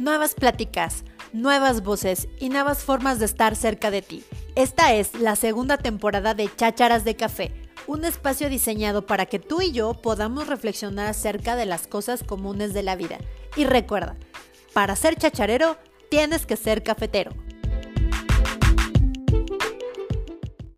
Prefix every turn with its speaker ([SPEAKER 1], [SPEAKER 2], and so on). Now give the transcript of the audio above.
[SPEAKER 1] nuevas pláticas, nuevas voces y nuevas formas de estar cerca de ti. Esta es la segunda temporada de Chácharas de Café, un espacio diseñado para que tú y yo podamos reflexionar acerca de las cosas comunes de la vida. Y recuerda, para ser chacharero tienes que ser cafetero.